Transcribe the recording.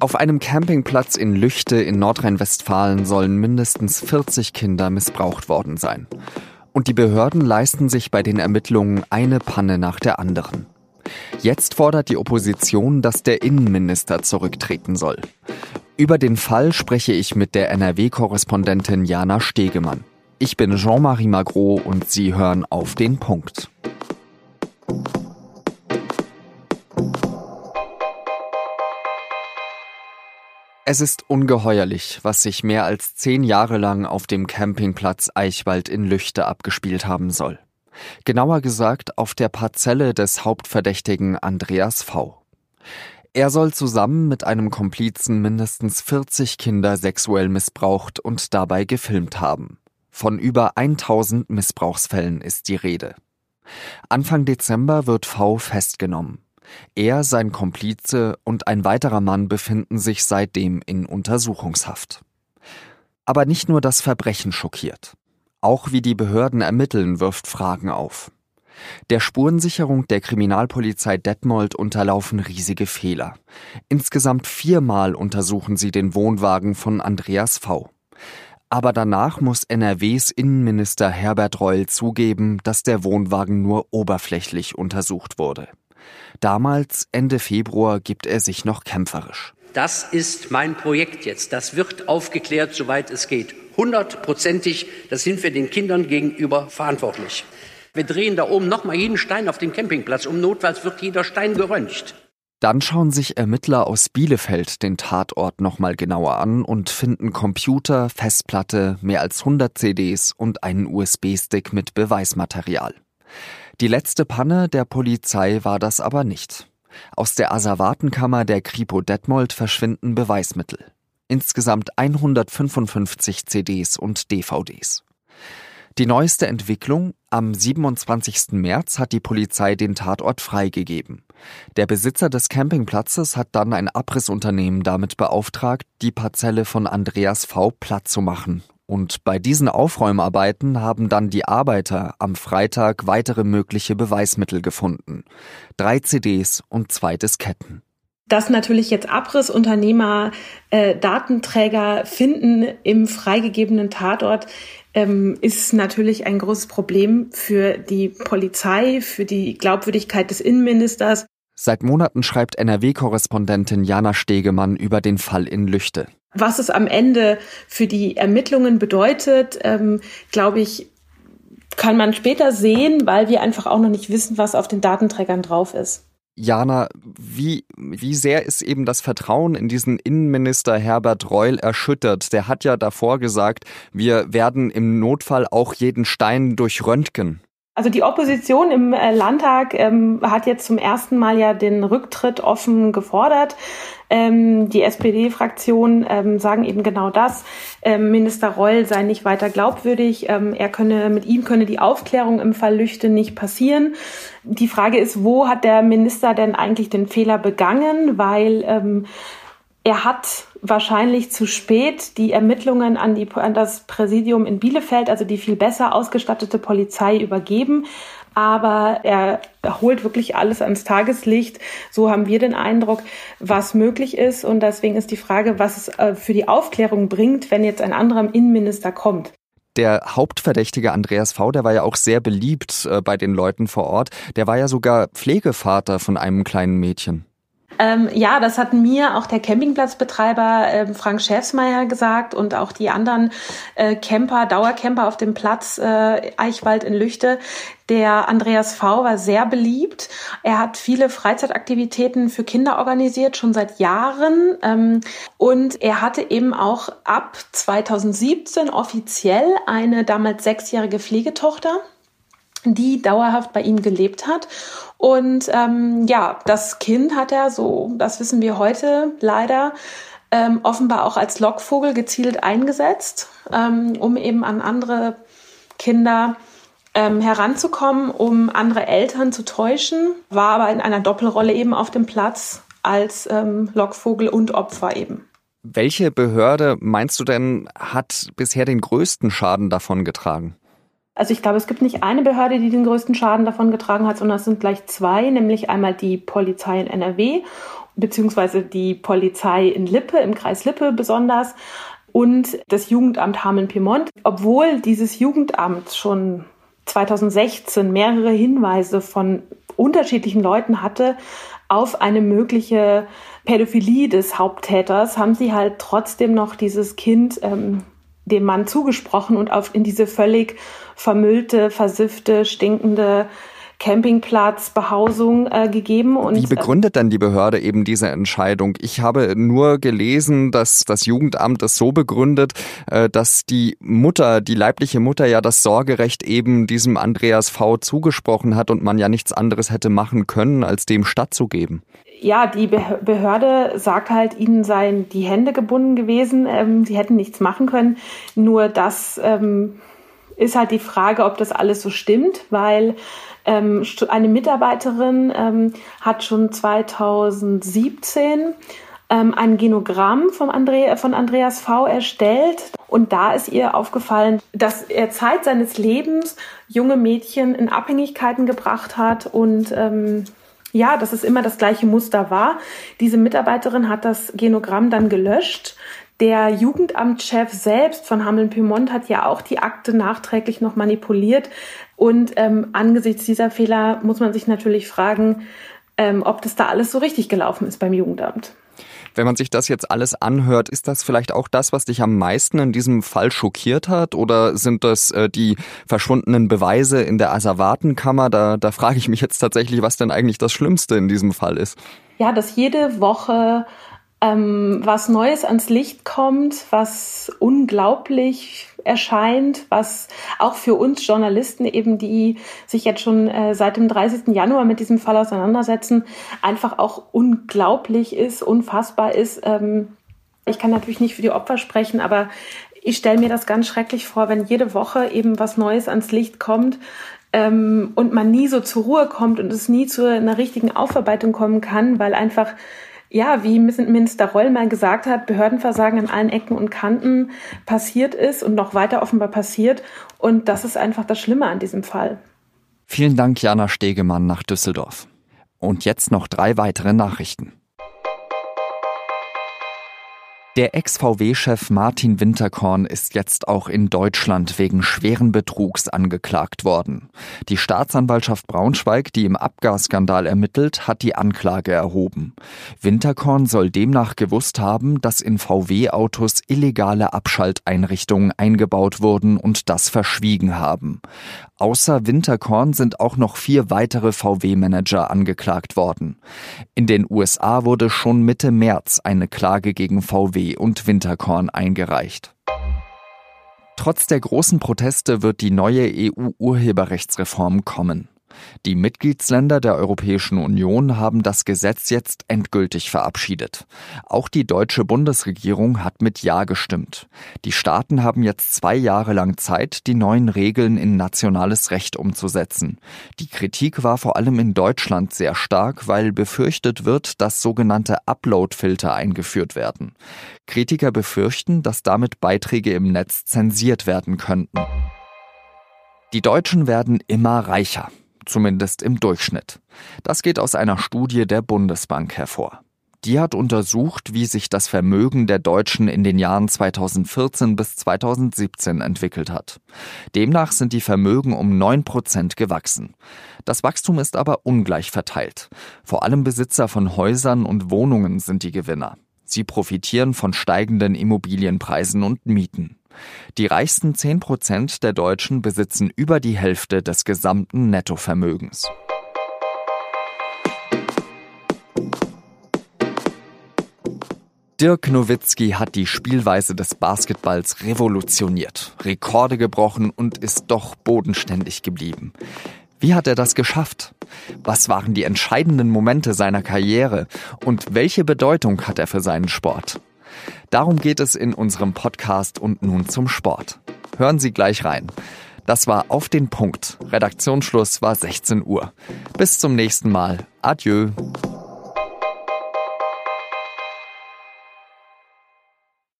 Auf einem Campingplatz in Lüchte in Nordrhein-Westfalen sollen mindestens 40 Kinder missbraucht worden sein. Und die Behörden leisten sich bei den Ermittlungen eine Panne nach der anderen. Jetzt fordert die Opposition, dass der Innenminister zurücktreten soll. Über den Fall spreche ich mit der NRW-Korrespondentin Jana Stegemann. Ich bin Jean-Marie Magro und Sie hören auf den Punkt. Es ist ungeheuerlich, was sich mehr als zehn Jahre lang auf dem Campingplatz Eichwald in Lüchte abgespielt haben soll. Genauer gesagt auf der Parzelle des Hauptverdächtigen Andreas V. Er soll zusammen mit einem Komplizen mindestens 40 Kinder sexuell missbraucht und dabei gefilmt haben. Von über 1000 Missbrauchsfällen ist die Rede. Anfang Dezember wird V festgenommen. Er, sein Komplize und ein weiterer Mann befinden sich seitdem in Untersuchungshaft. Aber nicht nur das Verbrechen schockiert. Auch wie die Behörden ermitteln, wirft Fragen auf. Der Spurensicherung der Kriminalpolizei Detmold unterlaufen riesige Fehler. Insgesamt viermal untersuchen sie den Wohnwagen von Andreas V. Aber danach muss NRWs Innenminister Herbert Reul zugeben, dass der Wohnwagen nur oberflächlich untersucht wurde. Damals, Ende Februar, gibt er sich noch kämpferisch. Das ist mein Projekt jetzt. Das wird aufgeklärt, soweit es geht. Hundertprozentig, das sind wir den Kindern gegenüber verantwortlich. Wir drehen da oben nochmal jeden Stein auf dem Campingplatz. Um notfalls wird jeder Stein geröntgt. Dann schauen sich Ermittler aus Bielefeld den Tatort nochmal genauer an und finden Computer, Festplatte, mehr als 100 CDs und einen USB-Stick mit Beweismaterial. Die letzte Panne der Polizei war das aber nicht. Aus der Asservatenkammer der Kripo Detmold verschwinden Beweismittel. Insgesamt 155 CDs und DVDs. Die neueste Entwicklung, am 27. März hat die Polizei den Tatort freigegeben. Der Besitzer des Campingplatzes hat dann ein Abrissunternehmen damit beauftragt, die Parzelle von Andreas V. platt zu machen und bei diesen Aufräumarbeiten haben dann die Arbeiter am Freitag weitere mögliche Beweismittel gefunden. Drei CDs und zwei Disketten. Dass natürlich jetzt Abrissunternehmer äh, Datenträger finden im freigegebenen Tatort, ähm, ist natürlich ein großes Problem für die Polizei, für die Glaubwürdigkeit des Innenministers. Seit Monaten schreibt NRW-Korrespondentin Jana Stegemann über den Fall in Lüchte. Was es am Ende für die Ermittlungen bedeutet, ähm, glaube ich, kann man später sehen, weil wir einfach auch noch nicht wissen, was auf den Datenträgern drauf ist. Jana, wie, wie sehr ist eben das Vertrauen in diesen Innenminister Herbert Reul erschüttert? Der hat ja davor gesagt, wir werden im Notfall auch jeden Stein durchröntgen. Also die Opposition im äh, Landtag ähm, hat jetzt zum ersten Mal ja den Rücktritt offen gefordert. Ähm, die SPD-Fraktion ähm, sagen eben genau das. Ähm, Minister Reul sei nicht weiter glaubwürdig. Ähm, er könne, mit ihm könne die Aufklärung im Fall Lüchte nicht passieren. Die Frage ist, wo hat der Minister denn eigentlich den Fehler begangen? Weil ähm, er hat wahrscheinlich zu spät die Ermittlungen an, die, an das Präsidium in Bielefeld, also die viel besser ausgestattete Polizei, übergeben. Aber er holt wirklich alles ans Tageslicht. So haben wir den Eindruck, was möglich ist. Und deswegen ist die Frage, was es äh, für die Aufklärung bringt, wenn jetzt ein anderer Innenminister kommt. Der Hauptverdächtige Andreas V., der war ja auch sehr beliebt äh, bei den Leuten vor Ort. Der war ja sogar Pflegevater von einem kleinen Mädchen. Ähm, ja, das hat mir auch der Campingplatzbetreiber äh, Frank Schäfsmeier gesagt und auch die anderen äh, Camper, Dauercamper auf dem Platz äh, Eichwald in Lüchte. Der Andreas V. war sehr beliebt. Er hat viele Freizeitaktivitäten für Kinder organisiert, schon seit Jahren. Ähm, und er hatte eben auch ab 2017 offiziell eine damals sechsjährige Pflegetochter die dauerhaft bei ihm gelebt hat. Und ähm, ja, das Kind hat er, so, das wissen wir heute leider, ähm, offenbar auch als Lockvogel gezielt eingesetzt, ähm, um eben an andere Kinder ähm, heranzukommen, um andere Eltern zu täuschen, war aber in einer Doppelrolle eben auf dem Platz als ähm, Lockvogel und Opfer eben. Welche Behörde meinst du denn hat bisher den größten Schaden davon getragen? Also ich glaube, es gibt nicht eine Behörde, die den größten Schaden davon getragen hat, sondern es sind gleich zwei, nämlich einmal die Polizei in NRW beziehungsweise die Polizei in Lippe, im Kreis Lippe besonders und das Jugendamt Hameln-Piemont. Obwohl dieses Jugendamt schon 2016 mehrere Hinweise von unterschiedlichen Leuten hatte auf eine mögliche Pädophilie des Haupttäters, haben sie halt trotzdem noch dieses Kind ähm, dem Mann zugesprochen und auf in diese völlig vermüllte, versiffte, stinkende Campingplatzbehausung äh, gegeben. Und, Wie begründet denn die Behörde eben diese Entscheidung? Ich habe nur gelesen, dass das Jugendamt es so begründet, äh, dass die Mutter, die leibliche Mutter ja das Sorgerecht eben diesem Andreas V zugesprochen hat und man ja nichts anderes hätte machen können, als dem stattzugeben ja, die Behörde sagt halt, ihnen seien die Hände gebunden gewesen, ähm, sie hätten nichts machen können. Nur das ähm, ist halt die Frage, ob das alles so stimmt, weil ähm, eine Mitarbeiterin ähm, hat schon 2017 ähm, ein Genogramm vom Andre von Andreas V. erstellt. Und da ist ihr aufgefallen, dass er Zeit seines Lebens junge Mädchen in Abhängigkeiten gebracht hat und ähm, ja, dass es immer das gleiche Muster war. Diese Mitarbeiterin hat das Genogramm dann gelöscht. Der Jugendamtschef selbst von Hameln-Pyrmont hat ja auch die Akte nachträglich noch manipuliert. Und ähm, angesichts dieser Fehler muss man sich natürlich fragen, ähm, ob das da alles so richtig gelaufen ist beim Jugendamt. Wenn man sich das jetzt alles anhört, ist das vielleicht auch das, was dich am meisten in diesem Fall schockiert hat? Oder sind das äh, die verschwundenen Beweise in der Asservatenkammer? Da, da frage ich mich jetzt tatsächlich, was denn eigentlich das Schlimmste in diesem Fall ist. Ja, dass jede Woche ähm, was Neues ans Licht kommt, was unglaublich erscheint, was auch für uns Journalisten eben, die sich jetzt schon äh, seit dem 30. Januar mit diesem Fall auseinandersetzen, einfach auch unglaublich ist, unfassbar ist. Ähm, ich kann natürlich nicht für die Opfer sprechen, aber ich stelle mir das ganz schrecklich vor, wenn jede Woche eben was Neues ans Licht kommt, ähm, und man nie so zur Ruhe kommt und es nie zu einer richtigen Aufarbeitung kommen kann, weil einfach ja, wie Minister Reul mal gesagt hat, Behördenversagen an allen Ecken und Kanten passiert ist und noch weiter offenbar passiert. Und das ist einfach das Schlimme an diesem Fall. Vielen Dank, Jana Stegemann nach Düsseldorf. Und jetzt noch drei weitere Nachrichten. Der Ex-VW-Chef Martin Winterkorn ist jetzt auch in Deutschland wegen schweren Betrugs angeklagt worden. Die Staatsanwaltschaft Braunschweig, die im Abgasskandal ermittelt, hat die Anklage erhoben. Winterkorn soll demnach gewusst haben, dass in VW-Autos illegale Abschalteinrichtungen eingebaut wurden und das verschwiegen haben. Außer Winterkorn sind auch noch vier weitere VW-Manager angeklagt worden. In den USA wurde schon Mitte März eine Klage gegen VW und Winterkorn eingereicht. Trotz der großen Proteste wird die neue EU-Urheberrechtsreform kommen. Die Mitgliedsländer der Europäischen Union haben das Gesetz jetzt endgültig verabschiedet. Auch die deutsche Bundesregierung hat mit Ja gestimmt. Die Staaten haben jetzt zwei Jahre lang Zeit, die neuen Regeln in nationales Recht umzusetzen. Die Kritik war vor allem in Deutschland sehr stark, weil befürchtet wird, dass sogenannte Upload-Filter eingeführt werden. Kritiker befürchten, dass damit Beiträge im Netz zensiert werden könnten. Die Deutschen werden immer reicher zumindest im Durchschnitt. Das geht aus einer Studie der Bundesbank hervor. Die hat untersucht, wie sich das Vermögen der Deutschen in den Jahren 2014 bis 2017 entwickelt hat. Demnach sind die Vermögen um 9 Prozent gewachsen. Das Wachstum ist aber ungleich verteilt. Vor allem Besitzer von Häusern und Wohnungen sind die Gewinner. Sie profitieren von steigenden Immobilienpreisen und Mieten. Die reichsten 10 Prozent der Deutschen besitzen über die Hälfte des gesamten Nettovermögens. Dirk Nowitzki hat die Spielweise des Basketballs revolutioniert, Rekorde gebrochen und ist doch bodenständig geblieben. Wie hat er das geschafft? Was waren die entscheidenden Momente seiner Karriere und welche Bedeutung hat er für seinen Sport? Darum geht es in unserem Podcast und nun zum Sport. Hören Sie gleich rein. Das war auf den Punkt. Redaktionsschluss war 16 Uhr. Bis zum nächsten Mal. Adieu.